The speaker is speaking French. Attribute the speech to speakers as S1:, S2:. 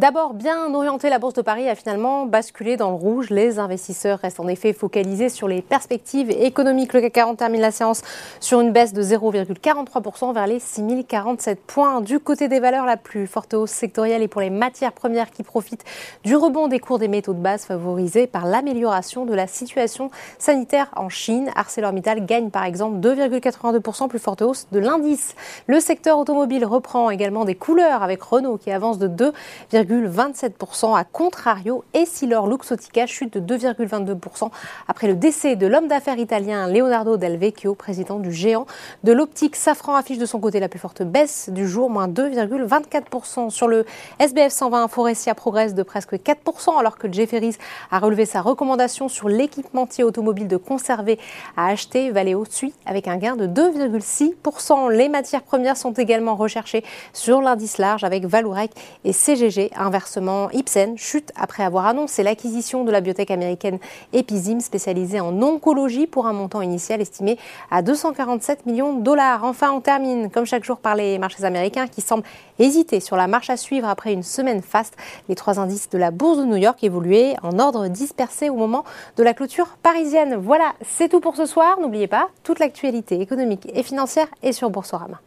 S1: D'abord, bien orienté, la Bourse de Paris a finalement basculé dans le rouge. Les investisseurs restent en effet focalisés sur les perspectives économiques. Le CAC 40 termine la séance sur une baisse de 0,43% vers les 6047 points. Du côté des valeurs, la plus forte hausse sectorielle est pour les matières premières qui profitent du rebond des cours des métaux de base favorisés par l'amélioration de la situation sanitaire en Chine. ArcelorMittal gagne par exemple 2,82%, plus forte hausse de l'indice. Le secteur automobile reprend également des couleurs avec Renault qui avance de 2, 2,27% à contrario. Et Silor Luxotica chute de 2,22% après le décès de l'homme d'affaires italien Leonardo Del Vecchio, président du géant de l'optique. Safran affiche de son côté la plus forte baisse du jour, moins 2,24%. Sur le SBF 120, Forestia progresse de presque 4% alors que Jefferies a relevé sa recommandation sur l'équipementier automobile de conserver à acheter. Valeo suit avec un gain de 2,6%. Les matières premières sont également recherchées sur l'indice large avec Valourec et CGG Inversement, Ipsen chute après avoir annoncé l'acquisition de la biotech américaine Epizim spécialisée en oncologie pour un montant initial estimé à 247 millions de dollars. Enfin, on termine comme chaque jour par les marchés américains qui semblent hésiter sur la marche à suivre après une semaine faste. Les trois indices de la bourse de New York évoluaient en ordre dispersé au moment de la clôture parisienne. Voilà, c'est tout pour ce soir. N'oubliez pas, toute l'actualité économique et financière est sur Boursorama.